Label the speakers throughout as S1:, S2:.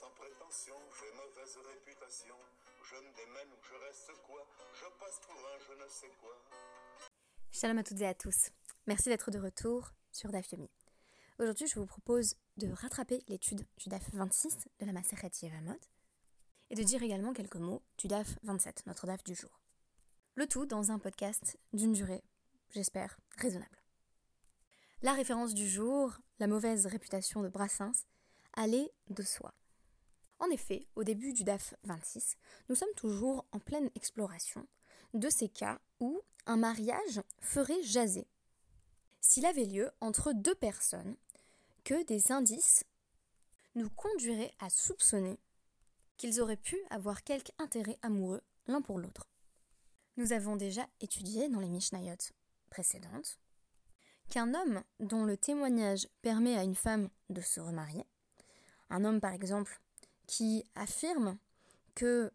S1: sans prétention, j'ai mauvaise réputation. Je me démène ou je reste quoi? Je passe pour un je ne sais quoi.
S2: Shalom à toutes et à tous. Merci d'être de retour sur DAF Yomi. Aujourd'hui, je vous propose de rattraper l'étude du DAF 26 de la Maseret Yevamot et de dire également quelques mots du DAF 27, notre DAF du jour. Le tout dans un podcast d'une durée, j'espère, raisonnable. La référence du jour, la mauvaise réputation de Brassens, allait de soi. En effet, au début du DAF 26, nous sommes toujours en pleine exploration de ces cas où un mariage ferait jaser. S'il avait lieu entre deux personnes, que des indices nous conduiraient à soupçonner qu'ils auraient pu avoir quelque intérêt amoureux l'un pour l'autre. Nous avons déjà étudié dans les Mishnayot précédentes qu'un homme dont le témoignage permet à une femme de se remarier, un homme par exemple qui affirme que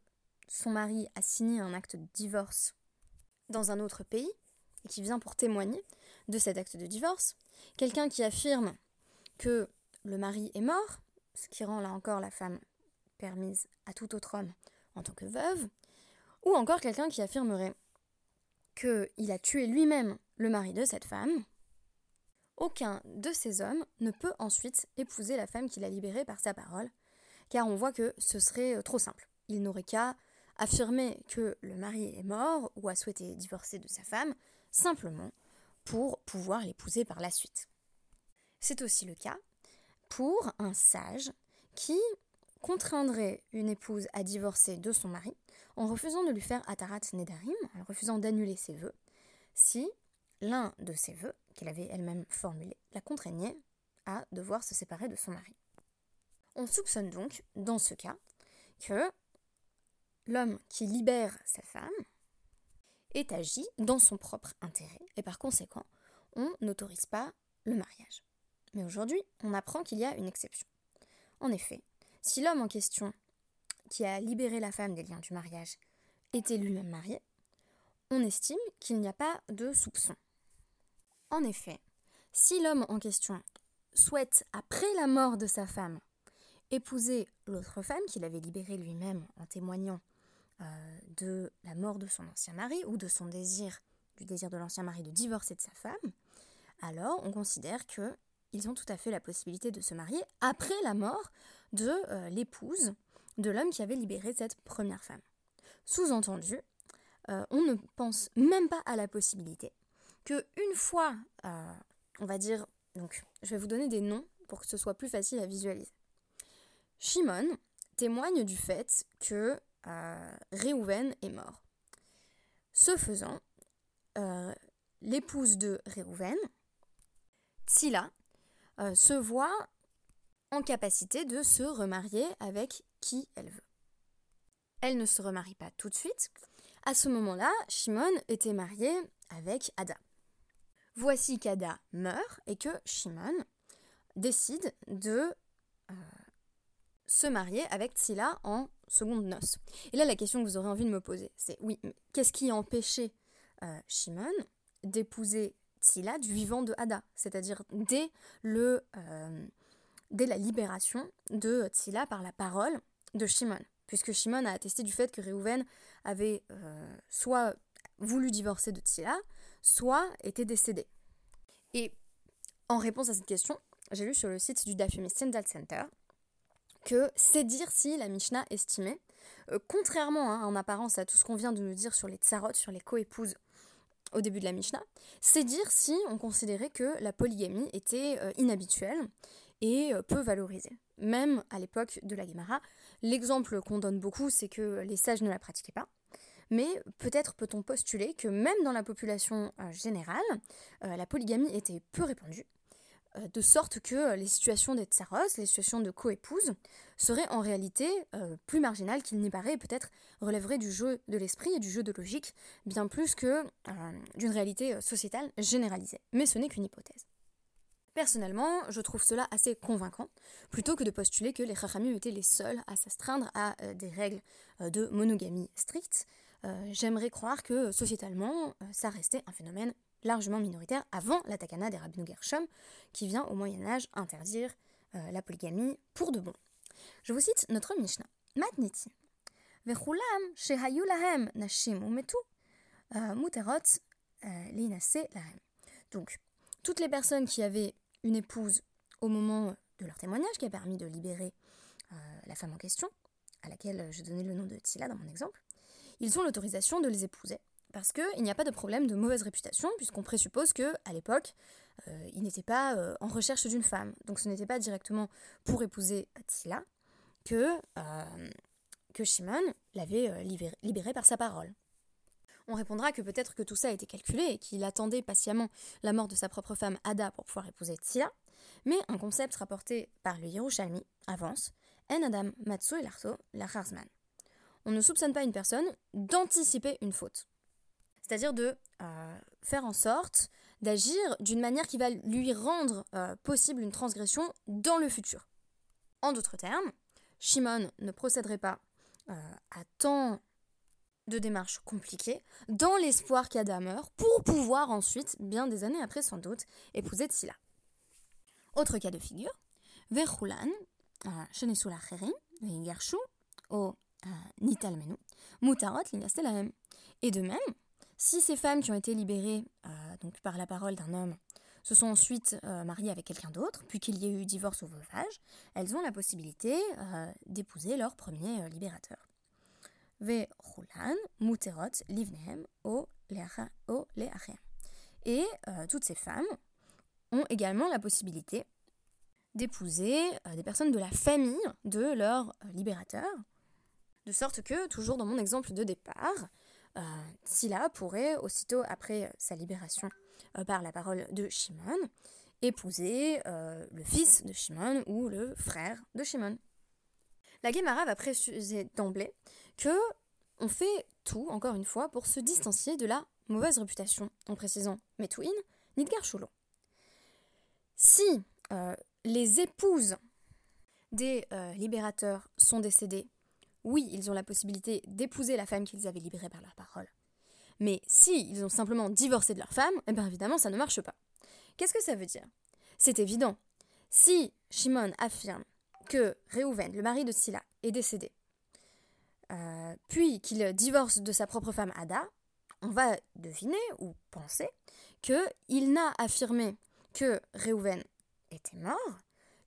S2: son mari a signé un acte de divorce dans un autre pays et qui vient pour témoigner de cet acte de divorce, quelqu'un qui affirme que le mari est mort, ce qui rend là encore la femme permise à tout autre homme en tant que veuve, ou encore quelqu'un qui affirmerait qu'il a tué lui-même le mari de cette femme, aucun de ces hommes ne peut ensuite épouser la femme qu'il a libérée par sa parole, car on voit que ce serait euh, trop simple. Il n'aurait qu'à affirmer que le mari est mort ou a souhaité divorcer de sa femme, simplement pour pouvoir l'épouser par la suite. C'est aussi le cas pour un sage qui contraindrait une épouse à divorcer de son mari en refusant de lui faire Atarat Nedarim, en refusant d'annuler ses vœux, si l'un de ses vœux, qu'elle avait elle-même formulé, la contraignait à devoir se séparer de son mari. On soupçonne donc, dans ce cas, que l'homme qui libère sa femme est agi dans son propre intérêt et par conséquent, on n'autorise pas le mariage. Mais aujourd'hui, on apprend qu'il y a une exception. En effet, si l'homme en question, qui a libéré la femme des liens du mariage, était lui-même marié, on estime qu'il n'y a pas de soupçon. En effet, si l'homme en question souhaite, après la mort de sa femme, épouser l'autre femme qu'il avait libérée lui-même en témoignant euh, de la mort de son ancien mari ou de son désir, du désir de l'ancien mari de divorcer de sa femme, alors on considère qu'ils ont tout à fait la possibilité de se marier après la mort de euh, l'épouse de l'homme qui avait libéré cette première femme. Sous-entendu, euh, on ne pense même pas à la possibilité que une fois, on va dire, donc je vais vous donner des noms pour que ce soit plus facile à visualiser. Shimon témoigne du fait que euh, Réhouven est mort. Ce faisant, euh, l'épouse de Réhouven, Tsila, se voit en capacité de se remarier avec qui elle veut. Elle ne se remarie pas tout de suite. À ce moment-là, Shimon était marié avec Ada. Voici qu'Ada meurt et que Shimon décide de euh, se marier avec Tsila en seconde noce. Et là, la question que vous aurez envie de me poser, c'est oui, qu'est-ce qui a empêché euh, Shimon d'épouser Tsila du vivant de Ada? C'est-à-dire dès, euh, dès la libération de Tsila par la parole de Shimon. Puisque Shimon a attesté du fait que Réhouven avait soit voulu divorcer de Tsila, soit était décédé. Et en réponse à cette question, j'ai lu sur le site du Dafyomi Stendhal Center que c'est dire si la Mishnah estimait, euh, contrairement hein, en apparence à tout ce qu'on vient de nous dire sur les tsarot, sur les coépouses au début de la Mishnah, c'est dire si on considérait que la polygamie était euh, inhabituelle et euh, peu valorisée. Même à l'époque de la Gemara, l'exemple qu'on donne beaucoup, c'est que les sages ne la pratiquaient pas mais peut-être peut-on postuler que même dans la population générale, la polygamie était peu répandue, de sorte que les situations des tsaros, les situations de coépouses, seraient en réalité plus marginales qu'il n'y paraît, peut-être relèveraient du jeu de l'esprit et du jeu de logique, bien plus que d'une réalité sociétale généralisée. Mais ce n'est qu'une hypothèse. Personnellement, je trouve cela assez convaincant, plutôt que de postuler que les Chachamim étaient les seuls à s'astreindre à des règles de monogamie strictes, euh, j'aimerais croire que sociétalement, euh, ça restait un phénomène largement minoritaire avant la takana des Rabbeinu Gershom, qui vient au Moyen Âge interdire euh, la polygamie pour de bon. Je vous cite notre Mishnah. Matniti. Vechulam shehayu lahem nashim umetu euh, muterot euh, linase lahem. Donc, toutes les personnes qui avaient une épouse au moment de leur témoignage, qui a permis de libérer la femme en question, à laquelle je donnais le nom de Tila dans mon exemple, ils ont l'autorisation de les épouser parce qu'il n'y a pas de problème de mauvaise réputation, puisqu'on présuppose que à l'époque, euh, ils n'étaient pas euh, en recherche d'une femme. Donc ce n'était pas directement pour épouser Tila que, que Shimon l'avait libéré, par sa parole. On répondra que peut-être que tout ça a été calculé et qu'il attendait patiemment la mort de sa propre femme Ada pour pouvoir épouser Tila, mais un concept rapporté par le Yerushalmi avance En Adam Matsu Larto Lacharzman. On ne soupçonne pas une personne d'anticiper une faute. C'est-à-dire de euh, faire en sorte d'agir d'une manière qui va lui rendre euh, possible une transgression dans le futur. En d'autres termes, Shimon ne procéderait pas euh, à tant de démarches compliquées dans l'espoir qu'Ada meure pour pouvoir ensuite, bien des années après sans doute, épouser Tsila. Autre cas de figure, Verhulan, Shenesul Acherim, Veigarshu, O Nitalmenu, Mutarot. Et de même, si ces femmes qui ont été libérées euh, donc par la parole d'un homme se sont ensuite euh, mariées avec quelqu'un d'autre, puis qu'il y ait eu divorce ou veuvage, elles ont la possibilité euh, d'épouser leur premier libérateur. Vehulan, Muterot, Livnehem, O. Et toutes ces femmes ont également la possibilité d'épouser des personnes de la famille de leur libérateur. De sorte que, toujours dans mon exemple de départ, euh, Silla pourrait, aussitôt après sa libération par la parole de Shimon, épouser le fils de Shimon ou le frère de Shimon. La Gemara va préciser d'emblée que on fait tout, encore une fois, pour se distancier de la mauvaise réputation, en précisant Metuin, Nidgar Sholo. Si euh, les épouses des euh, libérateurs sont décédées, oui, ils ont la possibilité d'épouser la femme qu'ils avaient libérée par leur parole. Mais si ils ont simplement divorcé de leur femme, eh bien évidemment, ça ne marche pas. Qu'est-ce que ça veut dire? C'est évident. Si Shimon affirme que Réhouven, le mari de Silla, est décédé, euh, puis qu'il divorce de sa propre femme Ada, on va deviner ou penser qu'il n'a affirmé que Réhouven était mort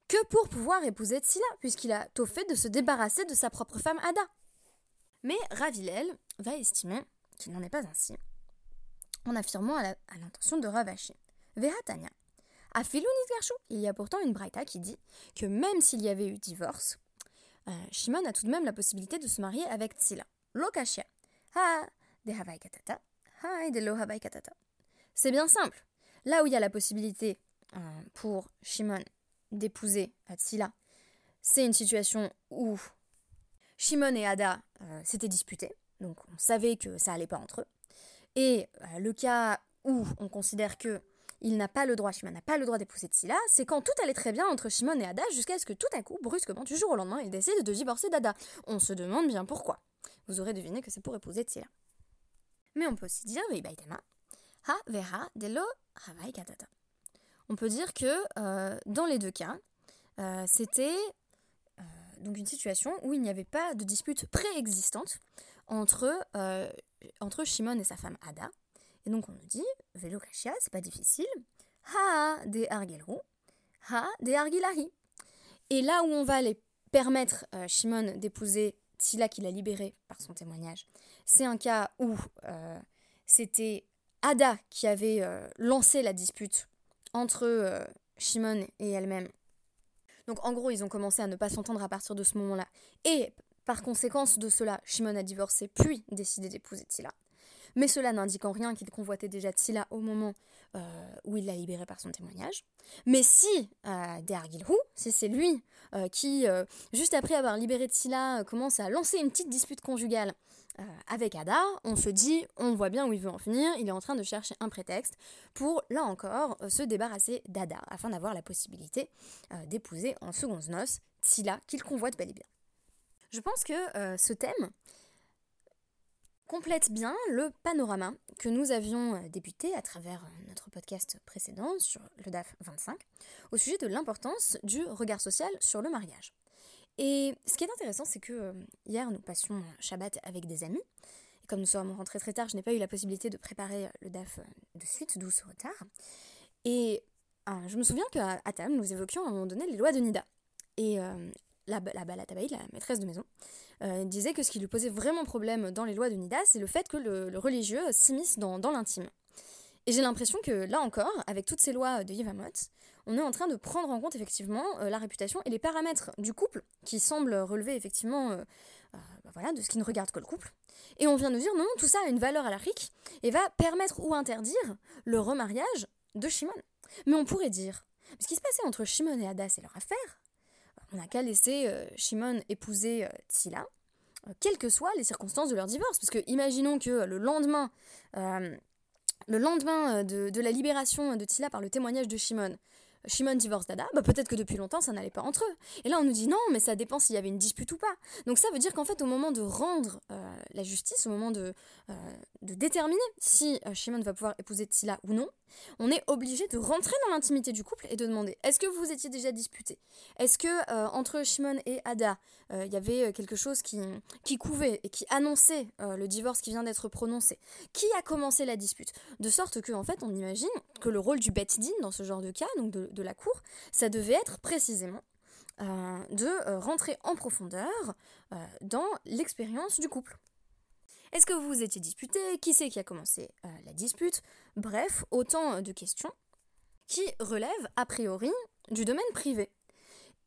S2: que pour pouvoir épouser Tsila, puisqu'il a tôt fait de se débarrasser de sa propre femme Ada. Mais Ravilel va estimer qu'il n'en est pas ainsi, en affirmant à l'intention de Ravashi. Vehatania. À il y a pourtant une braïta qui dit que même s'il y avait eu divorce, euh, Shimon a tout de même la possibilité de se marier avec Tsila. Lokashia. Ha de katata. Ha de lo katata. C'est bien simple. Là où il y a la possibilité euh, pour Shimon d'épouser Atsila, c'est une situation où Shimon et Ada euh, s'étaient disputés, donc on savait que ça allait pas entre eux. Et euh, le cas où on considère que il n'a pas le droit, Shimon n'a pas le droit d'épouser Tsila, c'est quand tout allait très bien entre Shimon et Ada jusqu'à ce que tout à coup, brusquement, du jour au lendemain, il décide de divorcer d'Ada. On se demande bien pourquoi. Vous aurez deviné que c'est pour épouser Tsila. Mais on peut aussi dire, ha vera delo katata on peut dire que euh, dans les deux cas, euh, c'était euh, donc une situation où il n'y avait pas de dispute préexistante entre, entre Shimon et sa femme Ada. Et donc on nous dit, Velo Kashia, c'est pas difficile. Ha de Argelru, Ha de Argilari. Et là où on va les permettre Shimon d'épouser Tila qu'il a libéré par son témoignage, c'est un cas où c'était Ada qui avait lancé la dispute entre euh, Shimon et elle-même. Donc en gros, ils ont commencé à ne pas s'entendre à partir de ce moment-là. Et par conséquence de cela, Shimon a divorcé puis décidé d'épouser Tila. Mais cela n'indique en rien qu'il convoitait déjà Tila au moment euh, où il l'a libérée par son témoignage. Mais si euh, Dergilhu, si c'est lui euh, qui, juste après avoir libéré Tila, commence à lancer une petite dispute conjugale euh, avec Ada, on se dit, on voit bien où il veut en finir, il est en train de chercher un prétexte pour, là encore, euh, se débarrasser d'Ada, afin d'avoir la possibilité euh, d'épouser en secondes noces Tila, qu'il convoite bel et bien. Je pense que ce thème complète bien le panorama que nous avions débuté à travers notre podcast précédent sur le DAF 25 au sujet de l'importance du regard social sur le mariage. Et ce qui est intéressant, c'est que hier, nous passions Shabbat avec des amis. Et comme nous sommes rentrés très tard, je n'ai pas eu la possibilité de préparer le DAF de suite, d'où ce retard. Et je me souviens qu'à table, nous évoquions à un moment donné les lois de Nida. Et la, la Balatabaï, la maîtresse de maison, euh, disait que ce qui lui posait vraiment problème dans les lois de Nida, c'est le fait que le, religieux s'immisce dans, l'intime. Et j'ai l'impression que là encore, avec toutes ces lois de Yevamot, on est en train de prendre en compte effectivement euh, la réputation et les paramètres du couple qui semblent relever effectivement euh, bah voilà, de ce qui ne regarde que le couple. Et on vient nous dire non, tout ça a une valeur à alarique et va permettre ou interdire le remariage de Shimon. Mais on pourrait dire, ce qui se passait entre Shimon et Ada, c'est leur affaire on n'a qu'à laisser euh, Shimon épouser euh, Tila, euh, quelles que soient les circonstances de leur divorce. Parce que imaginons que le lendemain, le lendemain de, de, la libération de Tila par le témoignage de Shimon, Shimon divorce Dada, bah peut-être que depuis longtemps ça n'allait pas entre eux. Et là on nous dit non, mais ça dépend s'il y avait une dispute ou pas. Donc ça veut dire qu'en fait au moment de rendre euh, la justice, au moment de, euh, de déterminer si euh, Shimon va pouvoir épouser Tila ou non, on est obligé de rentrer dans l'intimité du couple et de demander est-ce que vous étiez déjà disputé? Est-ce que entre Shimon et Ada, il y avait quelque chose qui, qui couvait et qui annonçait le divorce qui vient d'être prononcé? Qui a commencé la dispute? De sorte que en fait on imagine que le rôle du Bet Din dans ce genre de cas, donc de la cour, ça devait être précisément euh, de euh, rentrer en profondeur euh, dans l'expérience du couple. Est-ce que vous vous étiez disputé? Qui c'est qui a commencé la dispute? Bref, autant de questions qui relèvent a priori du domaine privé.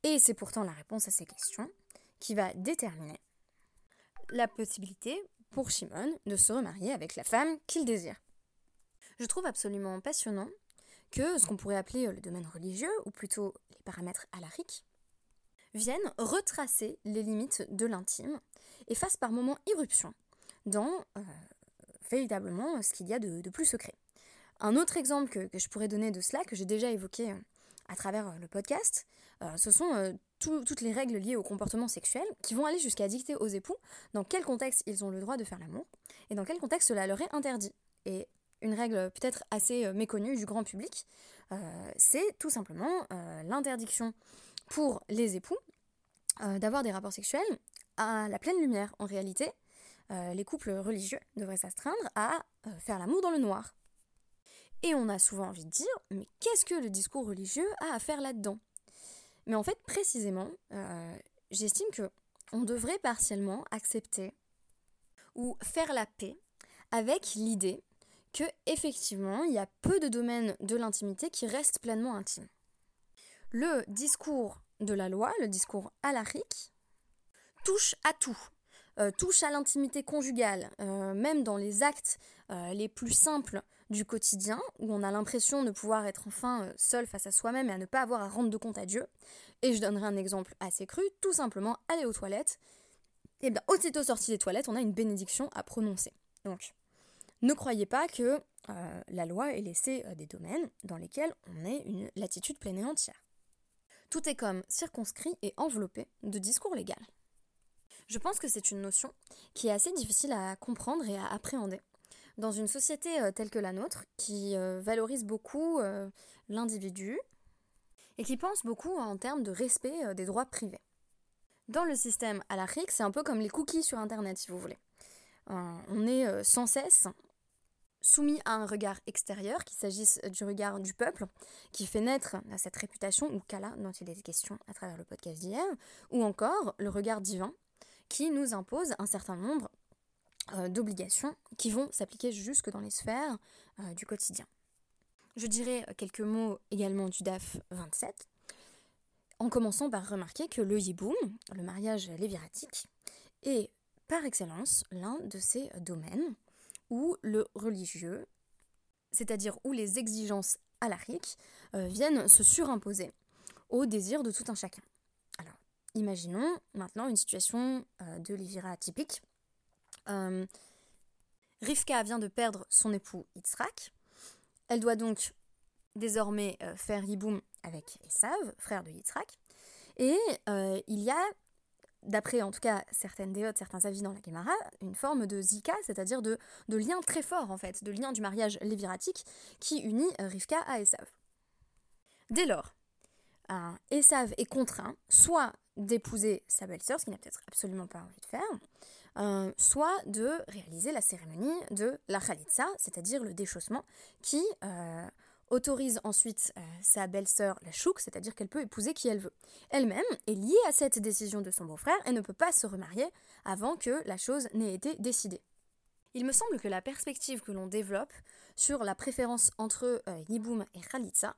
S2: Et c'est pourtant la réponse à ces questions qui va déterminer la possibilité pour Shimon de se remarier avec la femme qu'il désire. Je trouve absolument passionnant que ce qu'on pourrait appeler euh, le domaine religieux, ou plutôt les paramètres alariques, viennent retracer les limites de l'intime et fassent par moments irruption dans euh, véritablement ce qu'il y a de, plus secret. Un autre exemple que, je pourrais donner de cela, que j'ai déjà évoqué euh, à travers le podcast, ce sont toutes les règles liées au comportement sexuel qui vont aller jusqu'à dicter aux époux dans quel contexte ils ont le droit de faire l'amour et dans quel contexte cela leur est interdit. Une règle peut-être assez euh, méconnue du grand public, euh, c'est tout simplement euh, l'interdiction pour les époux d'avoir des rapports sexuels à la pleine lumière. En réalité, les couples religieux devraient s'astreindre à faire l'amour dans le noir. Et on a souvent envie de dire, mais qu'est-ce que le discours religieux a à faire là-dedans? Mais en fait, précisément, j'estime que on devrait partiellement accepter ou faire la paix avec l'idée que effectivement, il y a peu de domaines de l'intimité qui restent pleinement intimes. Le discours de la loi, le discours alarique, touche à tout. Euh, touche à l'intimité conjugale, euh, même dans les actes euh, les plus simples du quotidien, où on a l'impression de pouvoir être enfin seul face à soi-même et à ne pas avoir à rendre de compte à Dieu. Et je donnerai un exemple assez cru, tout simplement aller aux toilettes. Et bien, aussitôt sorti des toilettes, on a une bénédiction à prononcer. Donc, ne croyez pas que euh, la loi ait laissé euh, des domaines dans lesquels on ait une latitude pleine et entière. Tout est comme circonscrit et enveloppé de discours légal. Je pense que c'est une notion qui est assez difficile à comprendre et à appréhender dans une société euh, telle que la nôtre qui valorise beaucoup l'individu et qui pense beaucoup en termes de respect des droits privés. Dans le système à l'Afrique, c'est un peu comme les cookies sur Internet, si vous voulez. on est sans cesse soumis à un regard extérieur, qu'il s'agisse du regard du peuple, qui fait naître cette réputation, ou Kala, dont il est question à travers le podcast d'hier, ou encore le regard divin, qui nous impose un certain nombre euh, d'obligations qui vont s'appliquer jusque dans les sphères euh, du quotidien. Je dirais quelques mots également du DAF 27, en commençant par remarquer que le yiboum, le mariage léviratique, est par excellence l'un de ces domaines où le religieux, c'est-à-dire où les exigences alariques, euh, viennent se surimposer au désir de tout un chacun. Alors, imaginons maintenant une situation euh, de Livira typique. Euh, Rivka vient de perdre son époux Yitzhak. Elle doit donc désormais faire Yiboum avec Esav, frère de Yitzhak. Et il y a d'après en tout cas certaines déotes, certains avis dans la Gemara, une forme de zika, c'est-à-dire de, lien très fort en fait, de lien du mariage léviratique qui unit Rivka à Esav. Dès lors, Esav est contraint soit d'épouser sa belle-sœur, ce qu'il n'a peut-être absolument pas envie de faire, soit de réaliser la cérémonie de la Khalitsa, c'est-à-dire le déchaussement, qui autorise ensuite euh, sa belle-sœur la chouk, c'est-à-dire qu'elle peut épouser qui elle veut. Elle-même est liée à cette décision de son beau-frère et ne peut pas se remarier avant que la chose n'ait été décidée. Il me semble que la perspective que l'on développe sur la préférence entre euh, Yiboum et Khalitsa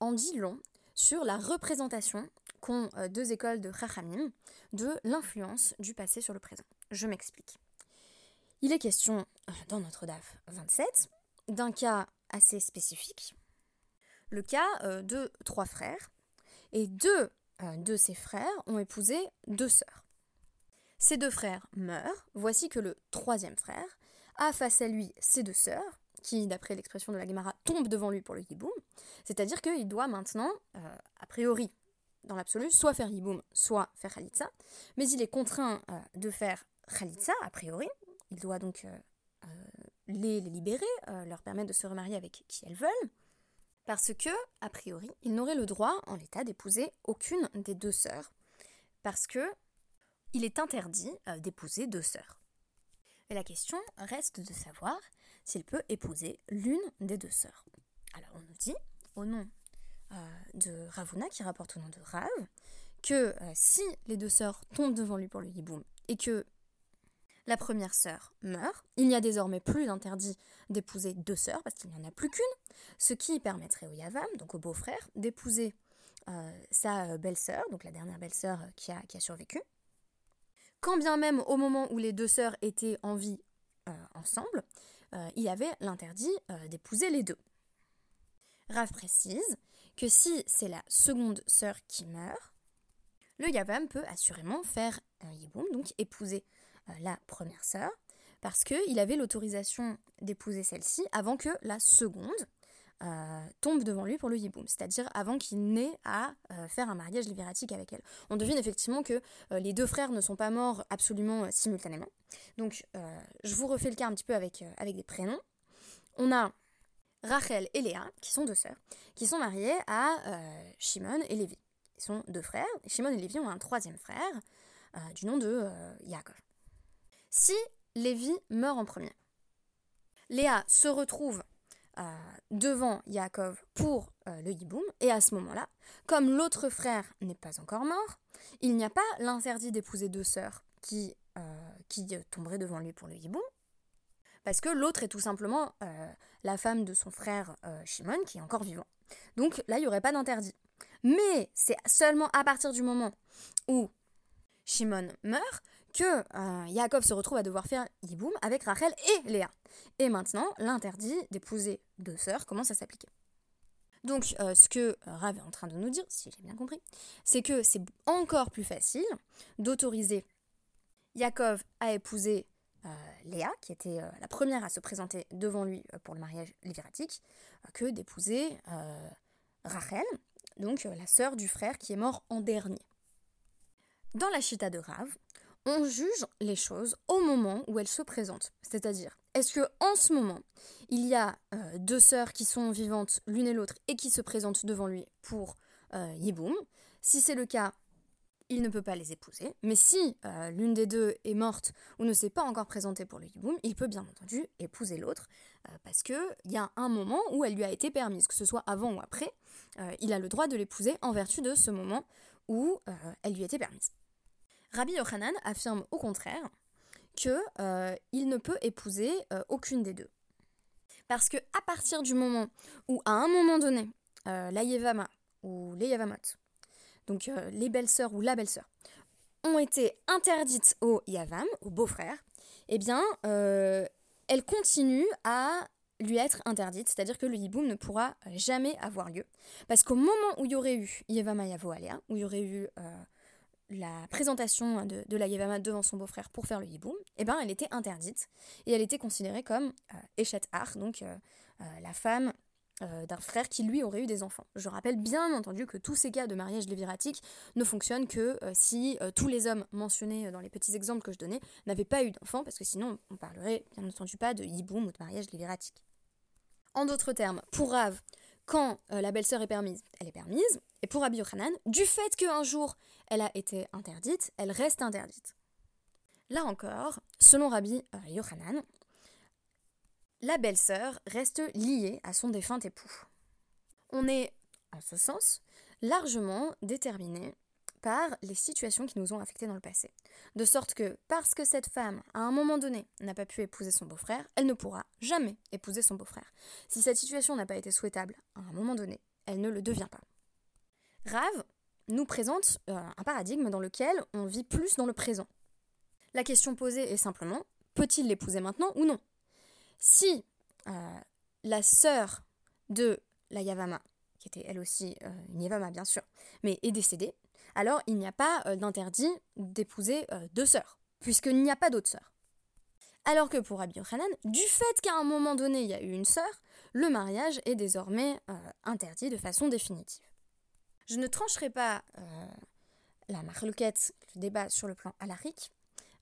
S2: en dit long sur la représentation qu'ont euh, deux écoles de Chachamim de l'influence du passé sur le présent. Je m'explique. Il est question, dans notre DAF 27, d'un cas assez spécifique, le cas euh, de trois frères, et deux euh, de ces frères ont épousé deux sœurs. Ces deux frères meurent, voici que le troisième frère a face à lui ses deux sœurs, qui, d'après l'expression de la Gemara, tombent devant lui pour le yiboum, c'est-à-dire qu'il doit maintenant, euh, a priori, dans l'absolu, soit faire yiboum, soit faire khalitsa, mais il est contraint de faire khalitsa, a priori, il doit donc les, libérer, leur permettre de se remarier avec qui elles veulent, parce que, a priori, il n'aurait le droit, en l'état, d'épouser aucune des deux sœurs, parce que il est interdit euh, d'épouser deux sœurs. Et la question reste de savoir s'il peut épouser l'une des deux sœurs. Alors on nous dit, au nom euh, de Ravuna, qui rapporte au nom de Rav, que euh, si les deux sœurs tombent devant lui pour le hiboum et que la première sœur meurt. Il n'y a désormais plus d'interdit d'épouser deux sœurs, parce qu'il n'y en a plus qu'une, ce qui permettrait au Yavam, donc au beau-frère, d'épouser euh, sa belle-sœur, donc la dernière belle-sœur qui a, qui a, survécu. Quand bien même au moment où les deux sœurs étaient en vie euh, ensemble, euh, il y avait l'interdit d'épouser les deux. Rav précise que si c'est la seconde sœur qui meurt, le Yavam peut assurément faire un yiboum, donc épouser euh, la première sœur, parce qu'il avait l'autorisation d'épouser celle-ci avant que la seconde euh, tombe devant lui pour le yiboum, c'est-à-dire avant qu'il n'ait à euh, faire un mariage libératique avec elle. On devine effectivement que les deux frères ne sont pas morts absolument simultanément. Donc je vous refais le cas un petit peu avec, avec des prénoms. On a Rachel et Léa, qui sont deux sœurs, qui sont mariées à Shimon et Lévi. Ils sont deux frères. Shimon et Lévi ont un troisième frère du nom de Yaakov. Si Lévi meurt en premier, Léa se retrouve euh, devant Yaakov pour euh, le Yiboum, et à ce moment-là, comme l'autre frère n'est pas encore mort, il n'y a pas l'interdit d'épouser deux sœurs qui, euh, qui tomberaient devant lui pour le Yiboum, parce que l'autre est tout simplement la femme de son frère Shimon qui est encore vivant. Donc là, il n'y aurait pas d'interdit. Mais c'est seulement à partir du moment où Shimon meurt que euh, Yaakov se retrouve à devoir faire Yiboum avec Rachel et Léa. Et maintenant, l'interdit d'épouser deux sœurs commence à s'appliquer. Donc, euh, ce que Rav est en train de nous dire, si j'ai bien compris, c'est que c'est encore plus facile d'autoriser Yaakov à épouser euh, Léa, qui était la première à se présenter devant lui pour le mariage léviratique, que d'épouser Rachel, donc la sœur du frère qui est mort en dernier. Dans la chita de Rav, on juge les choses au moment où elles se présentent. C'est-à-dire, est-ce que en ce moment, il y a euh, deux sœurs qui sont vivantes l'une et l'autre et qui se présentent devant lui pour euh, Yiboum Si c'est le cas, il ne peut pas les épouser. Mais si euh, l'une des deux est morte ou ne s'est pas encore présentée pour le Yiboum, il peut bien entendu épouser l'autre parce qu'il y a un moment où elle lui a été permise, que ce soit avant ou après, il a le droit de l'épouser en vertu de ce moment où elle lui était permise. Rabbi Yochanan affirme au contraire que euh, il ne peut épouser euh, aucune des deux. Parce que à partir du moment où, à un moment donné, euh, la Yevama ou les Yevamot, donc les belles-sœurs ou la belle-sœur, ont été interdites au Yavam, au beau-frère, eh bien, elles continuent à lui être interdite, c'est-à-dire que le hiboum ne pourra jamais avoir lieu. Parce qu'au moment où il y aurait eu Yevama Yavo Alea, où il y aurait eu la présentation de, la Yevama devant son beau-frère pour faire le hiboum, eh ben, elle était interdite et elle était considérée comme euh, Ar, donc euh, euh, la femme euh, d'un frère qui lui aurait eu des enfants. Je rappelle bien entendu que tous ces cas de mariage léviratique ne fonctionnent que si tous les hommes mentionnés dans les petits exemples que je donnais n'avaient pas eu d'enfants, parce que sinon on parlerait bien entendu pas de hiboum ou de mariage léviratique. En d'autres termes, pour Rav, quand la belle-sœur est permise, elle est permise. Et pour Rabbi Yochanan, du fait qu'un jour elle a été interdite, elle reste interdite. Là encore, selon Rabbi Yochanan, la belle-sœur reste liée à son défunt époux. On est, en ce sens, largement déterminé par les situations qui nous ont affectés dans le passé. De sorte que, parce que cette femme, à un moment donné, n'a pas pu épouser son beau-frère, elle ne pourra jamais épouser son beau-frère. Si cette situation n'a pas été souhaitable à un moment donné, elle ne le devient pas. Rave nous présente euh, un paradigme dans lequel on vit plus dans le présent. La question posée est simplement, peut-il l'épouser maintenant ou non? Si euh, la sœur de la Yavama, qui était elle aussi euh, une Yavama bien sûr, mais est décédée, alors il n'y a pas d'interdit d'épouser deux sœurs, puisqu'il n'y a pas d'autres sœurs. Alors que pour Rabbi Yochanan, du fait qu'à un moment donné il y a eu une sœur, le mariage est désormais interdit de façon définitive. Je ne trancherai pas la marloquette, le débat sur le plan alarique.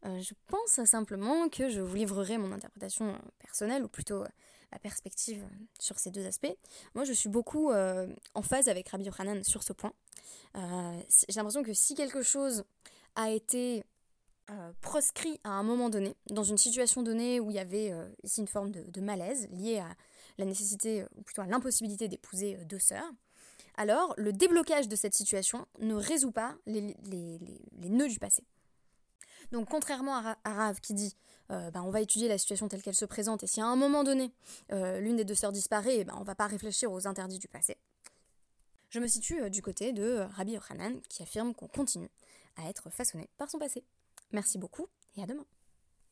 S2: je pense simplement que je vous livrerai mon interprétation personnelle, ou plutôt la perspective sur ces deux aspects. Moi, je suis beaucoup en phase avec Rabbi Yochanan sur ce point. Euh, j'ai l'impression que si quelque chose a été euh, proscrit à un moment donné, dans une situation donnée où il y avait euh, ici une forme de, malaise liée à la nécessité, ou plutôt à l'impossibilité d'épouser deux sœurs, alors le déblocage de cette situation ne résout pas les, nœuds du passé. Donc contrairement à, Rav qui dit ben, on va étudier la situation telle qu'elle se présente et si à un moment donné l'une des deux sœurs disparaît, eh ben, on ne va pas réfléchir aux interdits du passé je me situe euh, du côté de euh, Rabbi Yochanan qui affirme qu'on continue à être façonné par son passé. Merci beaucoup et à demain.